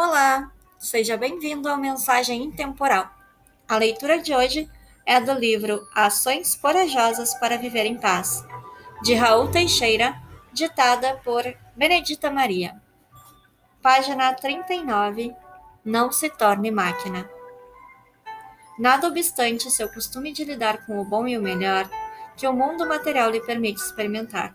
Olá, seja bem-vindo ao Mensagem Intemporal. A leitura de hoje é do livro Ações Corajosas para Viver em Paz, de Raul Teixeira, ditada por Benedita Maria. Página 39 Não se torne máquina. Nada obstante seu costume de lidar com o bom e o melhor que o mundo material lhe permite experimentar.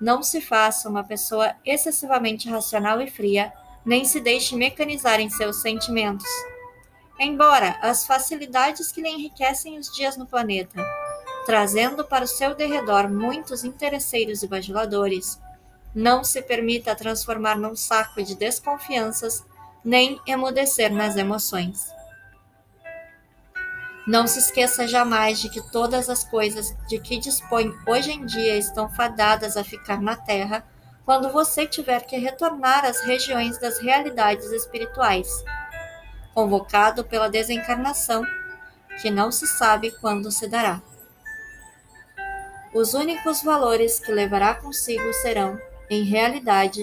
Não se faça uma pessoa excessivamente racional e fria nem se deixe mecanizar em seus sentimentos. Embora as facilidades que lhe enriquecem os dias no planeta, trazendo para o seu derredor muitos interesseiros e bajuladores, não se permita transformar num saco de desconfianças, nem emudecer nas emoções. Não se esqueça jamais de que todas as coisas de que dispõe hoje em dia estão fadadas a ficar na terra quando você tiver que retornar às regiões das realidades espirituais, convocado pela desencarnação, que não se sabe quando se dará. Os únicos valores que levará consigo serão, em realidade,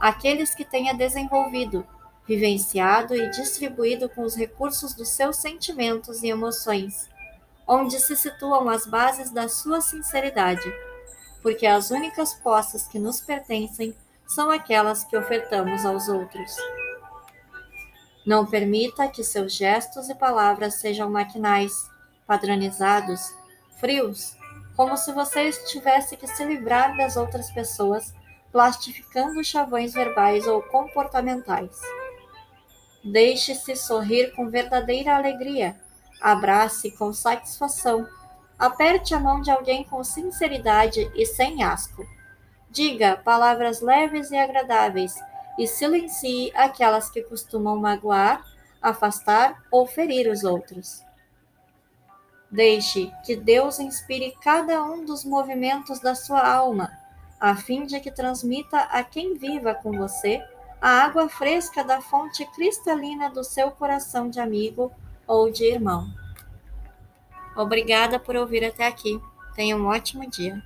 aqueles que tenha desenvolvido, vivenciado e distribuído com os recursos dos seus sentimentos e emoções, onde se situam as bases da sua sinceridade porque as únicas posses que nos pertencem são aquelas que ofertamos aos outros. Não permita que seus gestos e palavras sejam maquinais, padronizados, frios, como se você tivesse que se livrar das outras pessoas, plastificando chavões verbais ou comportamentais. Deixe-se sorrir com verdadeira alegria, abrace com satisfação Aperte a mão de alguém com sinceridade e sem asco. Diga palavras leves e agradáveis e silencie aquelas que costumam magoar, afastar ou ferir os outros. Deixe que Deus inspire cada um dos movimentos da sua alma, a fim de que transmita a quem viva com você a água fresca da fonte cristalina do seu coração de amigo ou de irmão. Obrigada por ouvir até aqui. Tenha um ótimo dia.